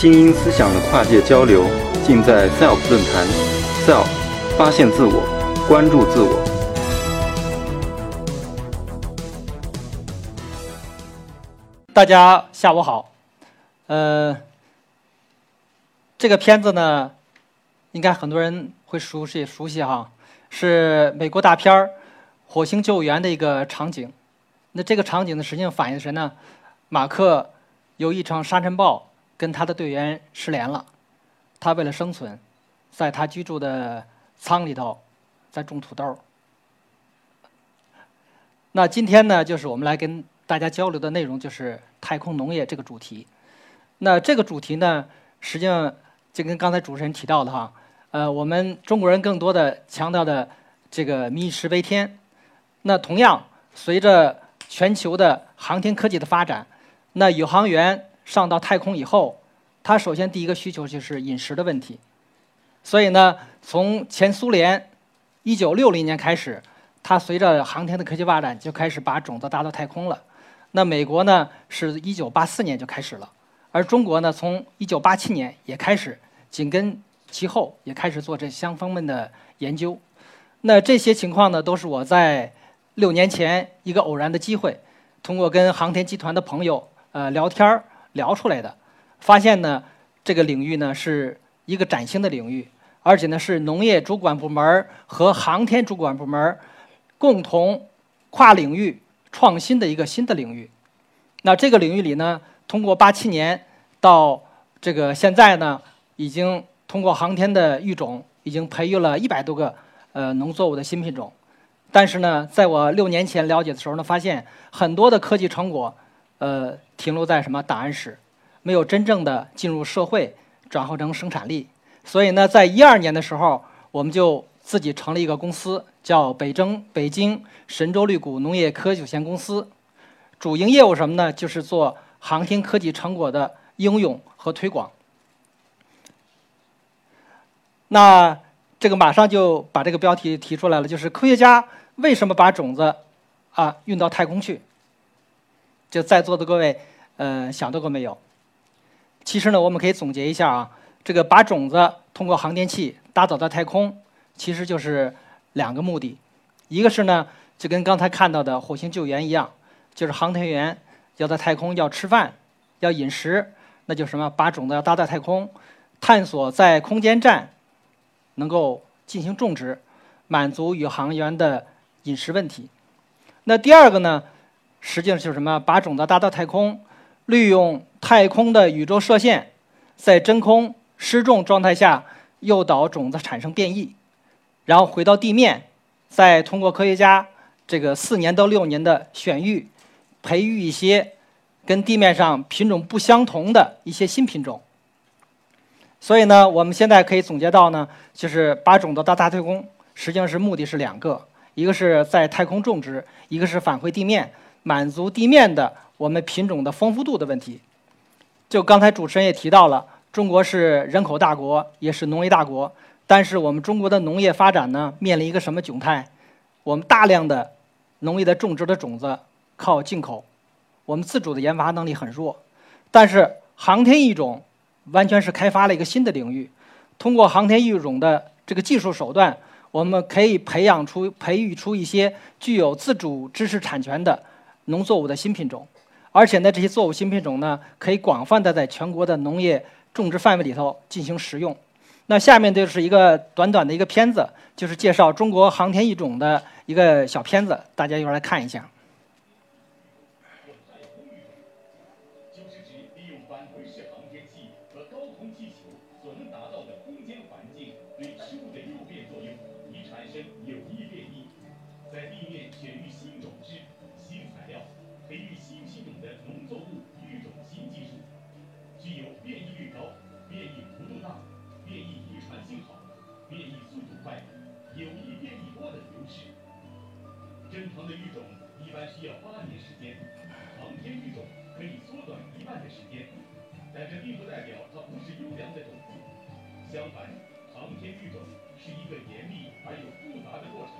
精英思想的跨界交流，尽在 SELF 论坛。SELF，发现自我，关注自我。大家下午好，呃，这个片子呢，应该很多人会熟悉熟悉哈，是美国大片儿《火星救援》的一个场景。那这个场景呢，实际上反映谁呢？马克有一场沙尘暴。跟他的队员失联了，他为了生存，在他居住的舱里头在种土豆。那今天呢，就是我们来跟大家交流的内容，就是太空农业这个主题。那这个主题呢，实际上就跟刚才主持人提到的哈，呃，我们中国人更多的强调的这个民以食为天。那同样，随着全球的航天科技的发展，那宇航员。上到太空以后，他首先第一个需求就是饮食的问题。所以呢，从前苏联一九六零年开始，他随着航天的科技发展，就开始把种子搭到太空了。那美国呢，是一九八四年就开始了，而中国呢，从一九八七年也开始紧跟其后，也开始做这相方面的研究。那这些情况呢，都是我在六年前一个偶然的机会，通过跟航天集团的朋友呃聊天儿。聊出来的，发现呢，这个领域呢是一个崭新的领域，而且呢是农业主管部门和航天主管部门共同跨领域创新的一个新的领域。那这个领域里呢，通过八七年到这个现在呢，已经通过航天的育种，已经培育了一百多个呃农作物的新品种。但是呢，在我六年前了解的时候呢，发现很多的科技成果。呃，停留在什么档案室，没有真正的进入社会，转化成生产力。所以呢，在一二年的时候，我们就自己成立一个公司，叫北征北京神州绿谷农业科技有限公司。主营业务什么呢？就是做航天科技成果的应用和推广。那这个马上就把这个标题提出来了，就是科学家为什么把种子啊运到太空去？就在座的各位，呃，想到过没有？其实呢，我们可以总结一下啊，这个把种子通过航天器搭载到太空，其实就是两个目的。一个是呢，就跟刚才看到的火星救援一样，就是航天员要在太空要吃饭，要饮食，那就什么，把种子要搭在太空，探索在空间站能够进行种植，满足宇航员的饮食问题。那第二个呢？实际上就是什么？把种子搭到太空，利用太空的宇宙射线，在真空失重状态下诱导种子产生变异，然后回到地面，再通过科学家这个四年到六年的选育，培育一些跟地面上品种不相同的一些新品种。所以呢，我们现在可以总结到呢，就是把种子搭大太空，实际上是目的是两个，一个是在太空种植，一个是返回地面。满足地面的我们品种的丰富度的问题。就刚才主持人也提到了，中国是人口大国，也是农业大国。但是我们中国的农业发展呢，面临一个什么窘态？我们大量的农业的种植的种子靠进口，我们自主的研发能力很弱。但是航天育种完全是开发了一个新的领域，通过航天育种的这个技术手段，我们可以培养出、培育出一些具有自主知识产权的。农作物的新品种，而且呢，这些作物新品种呢，可以广泛的在全国的农业种植范围里头进行食用。那下面就是一个短短的一个片子，就是介绍中国航天育种的一个小片子，大家一会来看一下。就是指利用返回式航天器和高空气球所能达到的空间环境对植物的诱变作用，以产生有益变异。在地面选育新相反，航天育种是一个严密而又复杂的过程，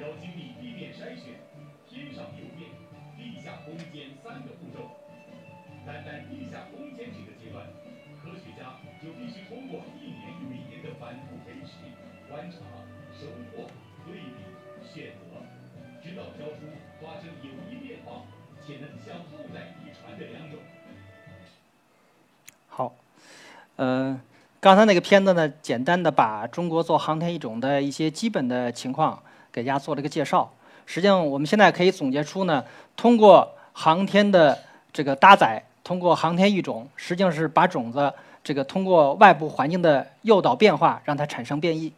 要经历地面筛选、天上邮电、地下攻坚三个步骤。单单地下攻坚这个阶段，科学家就必须通过一年又一年的反复培植、观察、收获、对比、选择，直到挑出发生有益变化且能向后代遗传的良种。好，呃，刚才那个片子呢，简单的把中国做航天一种的一些基本的情况给大家做了个介绍。实际上，我们现在可以总结出呢，通过航天的这个搭载，通过航天育种，实际上是把种子这个通过外部环境的诱导变化，让它产生变异。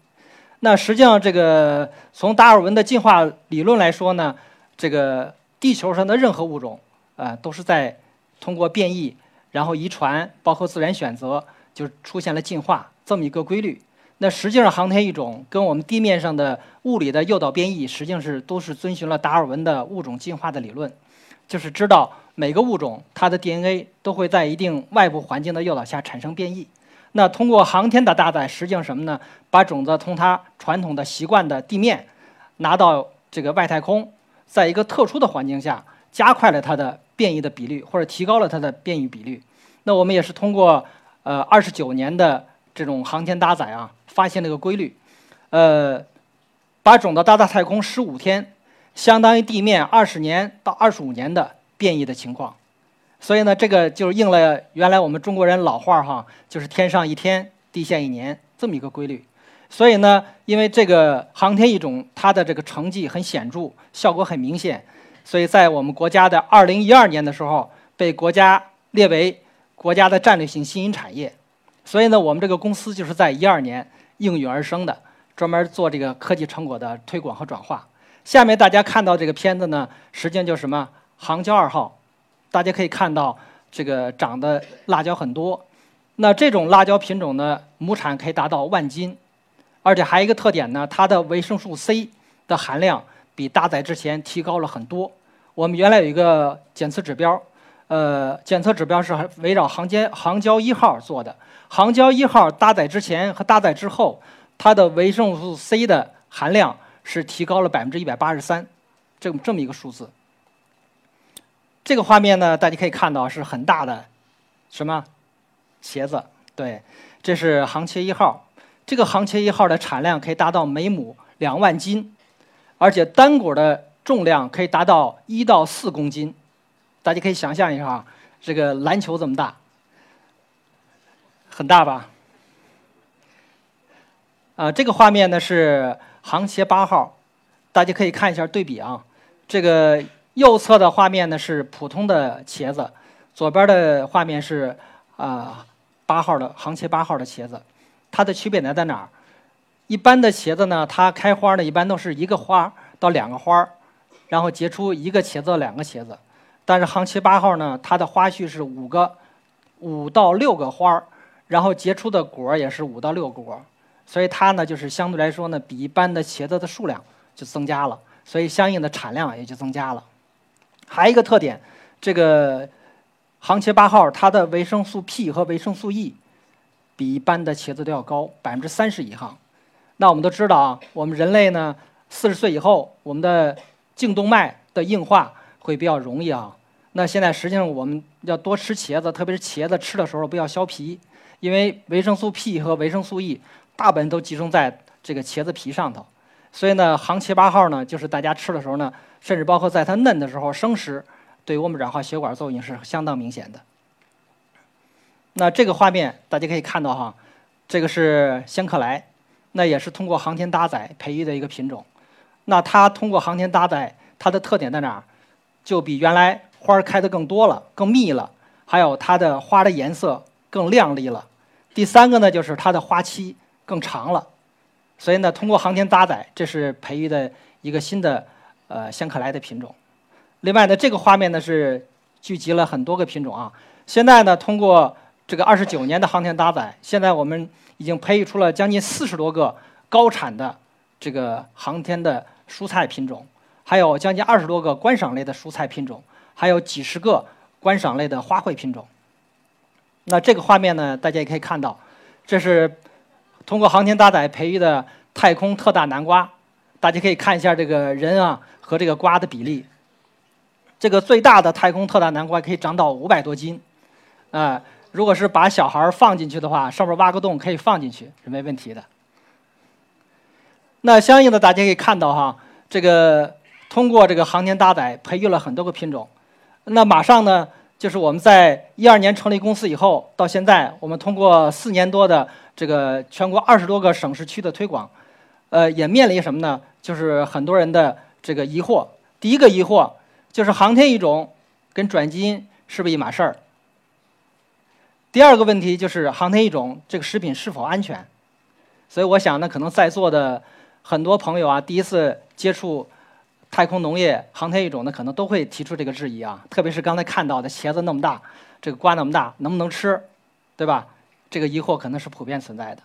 那实际上，这个从达尔文的进化理论来说呢，这个地球上的任何物种，呃，都是在通过变异。然后遗传包括自然选择，就出现了进化这么一个规律。那实际上航天育种跟我们地面上的物理的诱导变异，实际上是都是遵循了达尔文的物种进化的理论，就是知道每个物种它的 DNA 都会在一定外部环境的诱导下产生变异。那通过航天的搭载，实际上什么呢？把种子从它传统的习惯的地面拿到这个外太空，在一个特殊的环境下，加快了它的。变异的比率，或者提高了它的变异比率。那我们也是通过呃二十九年的这种航天搭载啊，发现了一个规律，呃，把种子搭到太空十五天，相当于地面二十年到二十五年的变异的情况。所以呢，这个就是应了原来我们中国人老话哈，就是天上一天，地下一年这么一个规律。所以呢，因为这个航天一种它的这个成绩很显著，效果很明显。所以在我们国家的二零一二年的时候，被国家列为国家的战略性新兴产业。所以呢，我们这个公司就是在一二年应运而生的，专门做这个科技成果的推广和转化。下面大家看到这个片子呢，实际上就是什么？杭椒二号，大家可以看到这个长的辣椒很多。那这种辣椒品种呢，亩产可以达到万斤，而且还有一个特点呢，它的维生素 C 的含量。比搭载之前提高了很多。我们原来有一个检测指标，呃，检测指标是围绕杭尖杭椒一号做的。杭椒一号搭载之前和搭载之后，它的维生素 C 的含量是提高了百分之一百八十三，这么这么一个数字。这个画面呢，大家可以看到是很大的什么茄子？对，这是杭茄一号。这个杭茄一号的产量可以达到每亩两万斤。而且单果的重量可以达到一到四公斤，大家可以想象一下啊，这个篮球这么大，很大吧？啊，这个画面呢是航茄八号，大家可以看一下对比啊。这个右侧的画面呢是普通的茄子，左边的画面是啊八号的航茄八号的茄子，它的区别呢在哪儿？一般的茄子呢，它开花呢，一般都是一个花到两个花然后结出一个茄子两个茄子。但是杭茄八号呢，它的花序是五个，五到六个花儿然后结出的果也是五到六个果，所以它呢就是相对来说呢，比一般的茄子的数量就增加了，所以相应的产量也就增加了。还有一个特点，这个杭茄八号它的维生素 P 和维生素 E 比一般的茄子都要高百分之三十以上。那我们都知道啊，我们人类呢，四十岁以后，我们的颈动脉的硬化会比较容易啊。那现在实际上我们要多吃茄子，特别是茄子吃的时候不要削皮，因为维生素 P 和维生素 E 大部分都集中在这个茄子皮上头。所以呢，杭茄八号呢，就是大家吃的时候呢，甚至包括在它嫩的时候生食，对我们软化血管作用是相当明显的。那这个画面大家可以看到哈，这个是香客来。那也是通过航天搭载培育的一个品种，那它通过航天搭载，它的特点在哪儿？就比原来花开得更多了，更密了，还有它的花的颜色更亮丽了。第三个呢，就是它的花期更长了。所以呢，通过航天搭载，这是培育的一个新的呃香克莱的品种。另外呢，这个画面呢是聚集了很多个品种啊。现在呢，通过这个二十九年的航天搭载，现在我们。已经培育出了将近四十多个高产的这个航天的蔬菜品种，还有将近二十多个观赏类的蔬菜品种，还有几十个观赏类的花卉品种。那这个画面呢，大家也可以看到，这是通过航天搭载培育的太空特大南瓜。大家可以看一下这个人啊和这个瓜的比例。这个最大的太空特大南瓜可以长到五百多斤，啊，如果是把小孩放进去的话，上面挖个洞可以放进去是没问题的。那相应的，大家可以看到哈，这个通过这个航天搭载培育了很多个品种。那马上呢，就是我们在一二年成立公司以后，到现在我们通过四年多的这个全国二十多个省市区的推广，呃，也面临什么呢？就是很多人的这个疑惑。第一个疑惑就是航天育种跟转基因是不是一码事儿？第二个问题就是航天育种这个食品是否安全？所以我想呢，可能在座的很多朋友啊，第一次接触太空农业、航天育种呢，可能都会提出这个质疑啊。特别是刚才看到的茄子那么大，这个瓜那么大，能不能吃，对吧？这个疑惑可能是普遍存在的。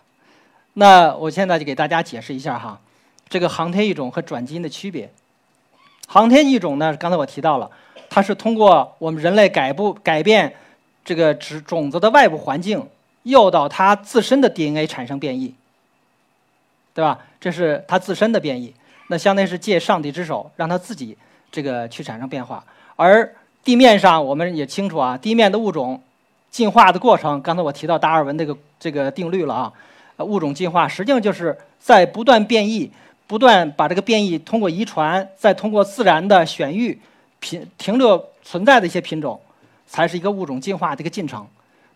那我现在就给大家解释一下哈，这个航天育种和转基因的区别。航天育种呢，刚才我提到了，它是通过我们人类改不改变。这个植种子的外部环境诱导它自身的 DNA 产生变异，对吧？这是它自身的变异。那相当于是借上帝之手，让它自己这个去产生变化。而地面上我们也清楚啊，地面的物种进化的过程，刚才我提到达尔文这个这个定律了啊。物种进化实际上就是在不断变异，不断把这个变异通过遗传，再通过自然的选育品停留存在的一些品种。才是一个物种进化的一个进程。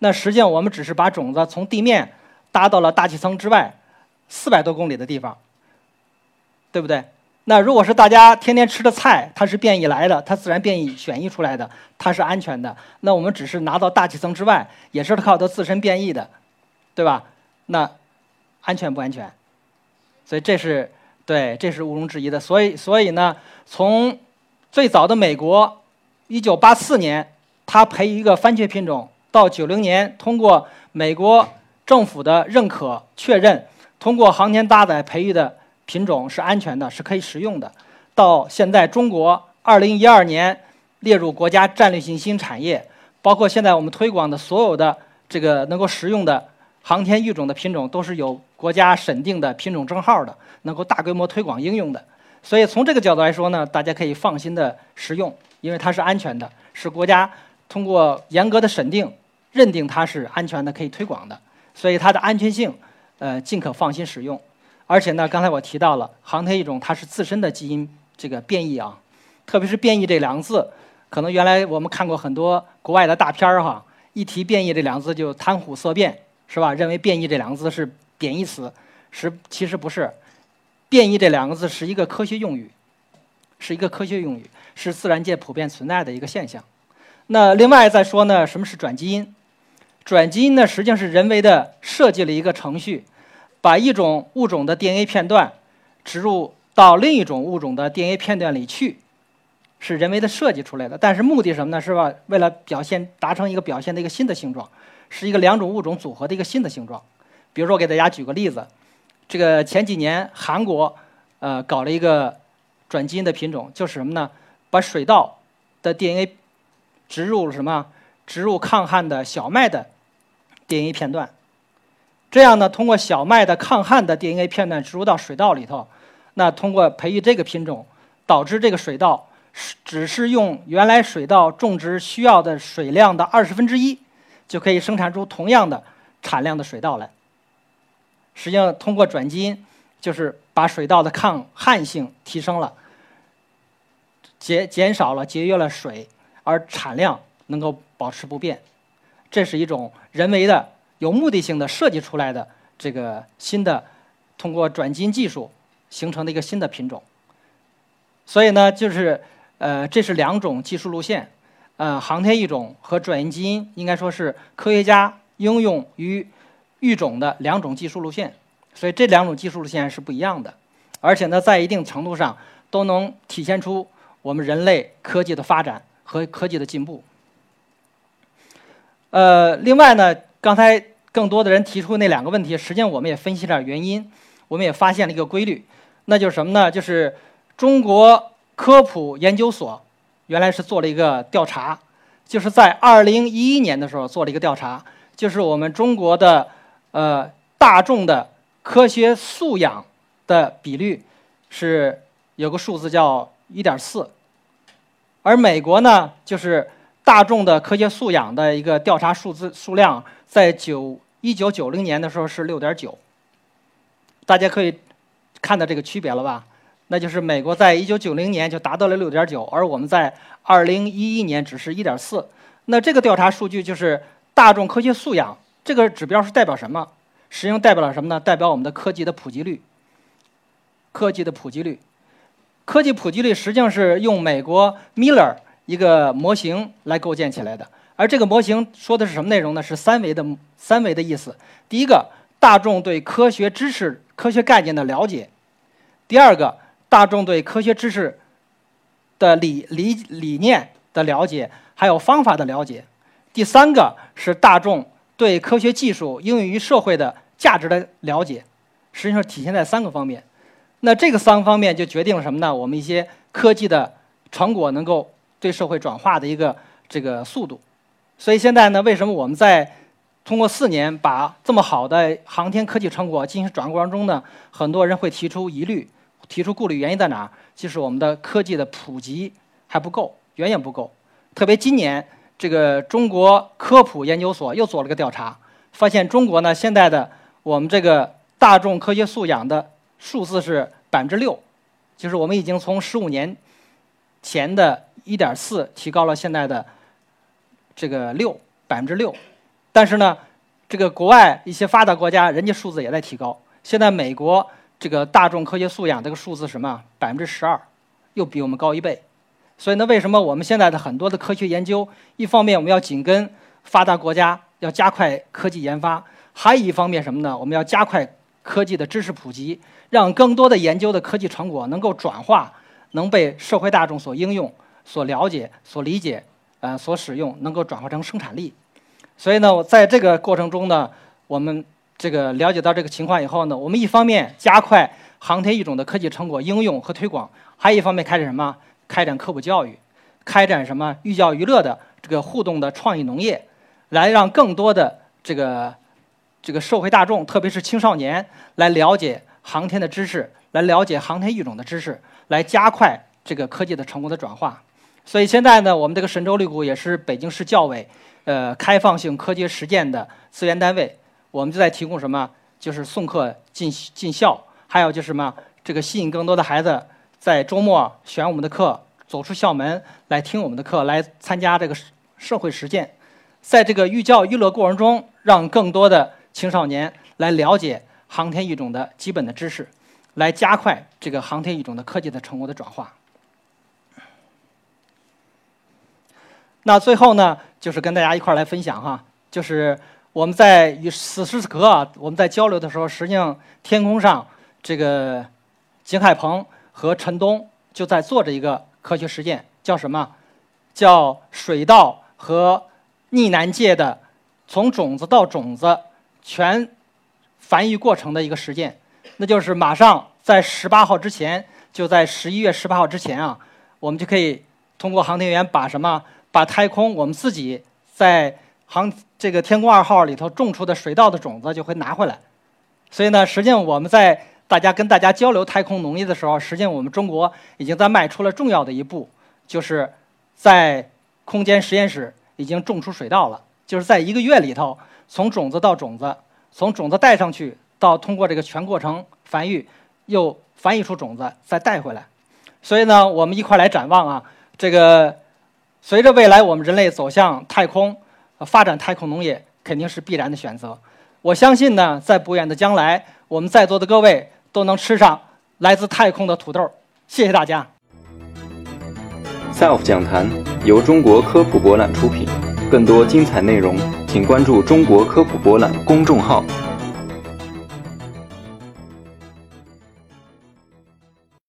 那实际上，我们只是把种子从地面搭到了大气层之外四百多公里的地方，对不对？那如果是大家天天吃的菜，它是变异来的，它自然变异选异出来的，它是安全的。那我们只是拿到大气层之外，也是靠它自身变异的，对吧？那安全不安全？所以这是对，这是毋庸置疑的。所以，所以呢，从最早的美国，一九八四年。他培育一个番茄品种，到九零年通过美国政府的认可确认，通过航天搭载培育的品种是安全的，是可以食用的。到现在，中国二零一二年列入国家战略性新产业，包括现在我们推广的所有的这个能够食用的航天育种的品种，都是有国家审定的品种证号的，能够大规模推广应用的。所以从这个角度来说呢，大家可以放心的食用，因为它是安全的，是国家。通过严格的审定，认定它是安全的，可以推广的，所以它的安全性，呃，尽可放心使用。而且呢，刚才我提到了航天育种，它是自身的基因这个变异啊，特别是变异这两个字，可能原来我们看过很多国外的大片儿哈，一提变异这两个字就谈虎色变，是吧？认为变异这两个字是贬义词，实其实不是，变异这两个字是一个科学用语，是一个科学用语，是自然界普遍存在的一个现象。那另外再说呢，什么是转基因？转基因呢，实际上是人为的设计了一个程序，把一种物种的 DNA 片段植入到另一种物种的 DNA 片段里去，是人为的设计出来的。但是目的什么呢？是吧？为了表现达成一个表现的一个新的形状，是一个两种物种组合的一个新的形状。比如说，我给大家举个例子，这个前几年韩国呃搞了一个转基因的品种，就是什么呢？把水稻的 DNA 植入什么？植入抗旱的小麦的 DNA 片段，这样呢，通过小麦的抗旱的 DNA 片段植入到水稻里头，那通过培育这个品种，导致这个水稻是只是用原来水稻种植需要的水量的二十分之一，就可以生产出同样的产量的水稻来。实际上，通过转基因，就是把水稻的抗旱性提升了，减减少了节约了水。而产量能够保持不变，这是一种人为的、有目的性的设计出来的这个新的，通过转基因技术形成的一个新的品种。所以呢，就是呃，这是两种技术路线，呃，航天育种和转基因应该说是科学家应用于育种的两种技术路线。所以这两种技术路线是不一样的，而且呢，在一定程度上都能体现出我们人类科技的发展。和科技的进步。呃，另外呢，刚才更多的人提出那两个问题，实际上我们也分析了原因，我们也发现了一个规律，那就是什么呢？就是中国科普研究所原来是做了一个调查，就是在二零一一年的时候做了一个调查，就是我们中国的呃大众的科学素养的比率是有个数字叫一点四。而美国呢，就是大众的科学素养的一个调查数字数量，在九一九九零年的时候是六点九，大家可以看到这个区别了吧？那就是美国在一九九零年就达到了六点九，而我们在二零一一年只是一点四。那这个调查数据就是大众科学素养这个指标是代表什么？实际上代表了什么呢？代表我们的科技的普及率。科技的普及率，科技普及率实际上是用美国 Miller 一个模型来构建起来的。而这个模型说的是什么内容呢？是三维的三维的意思。第一个，大众对科学知识、科学概念的了解；第二个，大众对科学知识的理理理念的了解，还有方法的了解；第三个是大众对科学技术应用于社会的价值的了解。实际上体现在三个方面。那这个三个方面就决定了什么呢？我们一些科技的成果能够对社会转化的一个这个速度。所以现在呢，为什么我们在通过四年把这么好的航天科技成果进行转过程中呢？很多人会提出疑虑，提出顾虑，原因在哪儿？就是我们的科技的普及还不够，远远不够。特别今年，这个中国科普研究所又做了个调查，发现中国呢现在的我们这个大众科学素养的。数字是百分之六，就是我们已经从十五年前的一点四提高了现在的这个六百分之六，但是呢，这个国外一些发达国家人家数字也在提高。现在美国这个大众科学素养这个数字什么百分之十二，又比我们高一倍。所以呢，为什么我们现在的很多的科学研究，一方面我们要紧跟发达国家，要加快科技研发；还有一方面什么呢？我们要加快科技的知识普及。让更多的研究的科技成果能够转化，能被社会大众所应用、所了解、所理解，呃，所使用，能够转化成生产力。所以呢，在这个过程中呢，我们这个了解到这个情况以后呢，我们一方面加快航天育种的科技成果应用和推广，还一方面开展什么？开展科普教育，开展什么寓教于乐的这个互动的创意农业，来让更多的这个这个社会大众，特别是青少年来了解。航天的知识，来了解航天育种的知识，来加快这个科技的成果的转化。所以现在呢，我们这个神州绿谷也是北京市教委呃开放性科学实践的资源单位。我们就在提供什么？就是送课进进校，还有就是什么？这个吸引更多的孩子在周末选我们的课，走出校门来听我们的课，来参加这个社会实践。在这个寓教于乐过程中，让更多的青少年来了解。航天育种的基本的知识，来加快这个航天育种的科技的成果的转化。那最后呢，就是跟大家一块儿来分享哈，就是我们在与此时此刻啊，我们在交流的时候，实际上天空上这个景海鹏和陈东就在做着一个科学实验，叫什么？叫水稻和逆南界的从种子到种子全。繁育过程的一个实践，那就是马上在十八号之前，就在十一月十八号之前啊，我们就可以通过航天员把什么，把太空我们自己在航这个天宫二号里头种出的水稻的种子就会拿回来。所以呢，实际上我们在大家跟大家交流太空农业的时候，实际上我们中国已经在迈出了重要的一步，就是在空间实验室已经种出水稻了，就是在一个月里头，从种子到种子。从种子带上去，到通过这个全过程繁育，又繁育出种子，再带回来。所以呢，我们一块来展望啊，这个随着未来我们人类走向太空，发展太空农业肯定是必然的选择。我相信呢，在不远的将来，我们在座的各位都能吃上来自太空的土豆。谢谢大家。SELF 讲坛由中国科普博览出品。更多精彩内容，请关注中国科普博览公众号。